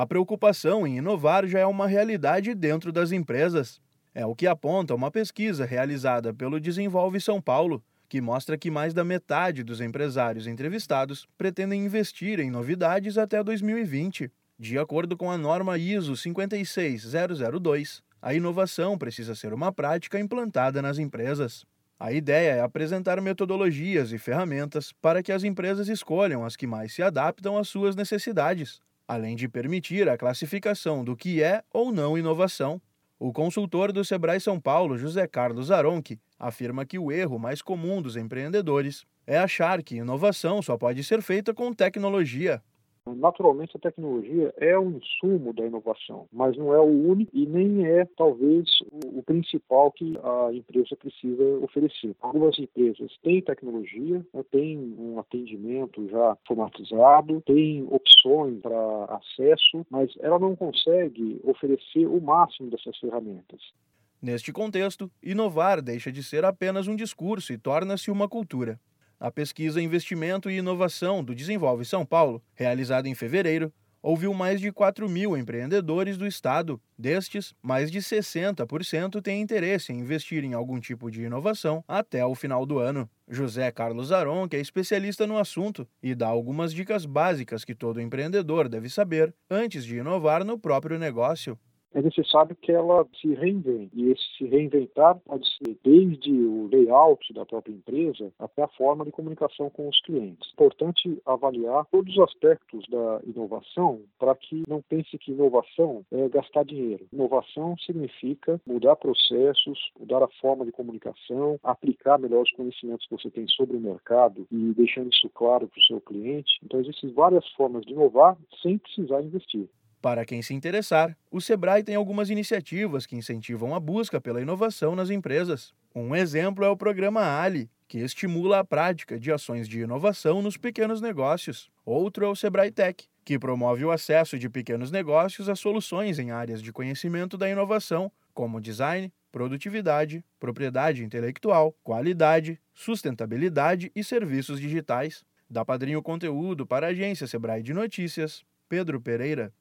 A preocupação em inovar já é uma realidade dentro das empresas. É o que aponta uma pesquisa realizada pelo Desenvolve São Paulo, que mostra que mais da metade dos empresários entrevistados pretendem investir em novidades até 2020. De acordo com a norma ISO 56002, a inovação precisa ser uma prática implantada nas empresas. A ideia é apresentar metodologias e ferramentas para que as empresas escolham as que mais se adaptam às suas necessidades, além de permitir a classificação do que é ou não inovação. O consultor do Sebrae São Paulo, José Carlos Aronchi, afirma que o erro mais comum dos empreendedores é achar que inovação só pode ser feita com tecnologia. Naturalmente, a tecnologia é um insumo da inovação, mas não é o único e nem é, talvez, o, principal que a empresa precisa oferecer. Algumas empresas têm tecnologia, né, têm um atendimento já automatizado, têm opções para acesso, mas ela não consegue oferecer o máximo dessas ferramentas. Neste contexto, inovar deixa de ser apenas um discurso e torna-se uma cultura. A pesquisa Investimento e Inovação do Desenvolve São Paulo, realizada em fevereiro, ouviu mais de 4 mil empreendedores do estado. Destes, mais de 60% têm interesse em investir em algum tipo de inovação até o final do ano. José Carlos Aron, que é especialista no assunto, e dá algumas dicas básicas que todo empreendedor deve saber antes de inovar no próprio negócio é necessário que ela se reinvente. E esse se reinventar pode ser desde o layout da própria empresa até a forma de comunicação com os clientes. É importante avaliar todos os aspectos da inovação para que não pense que inovação é gastar dinheiro. Inovação significa mudar processos, mudar a forma de comunicação, aplicar melhor os conhecimentos que você tem sobre o mercado e deixando isso claro para o seu cliente. Então, existem várias formas de inovar sem precisar investir. Para quem se interessar, o Sebrae tem algumas iniciativas que incentivam a busca pela inovação nas empresas. Um exemplo é o programa Ali, que estimula a prática de ações de inovação nos pequenos negócios. Outro é o Sebrae Tech, que promove o acesso de pequenos negócios a soluções em áreas de conhecimento da inovação, como design, produtividade, propriedade intelectual, qualidade, sustentabilidade e serviços digitais. Dá padrinho conteúdo para a agência Sebrae de Notícias, Pedro Pereira.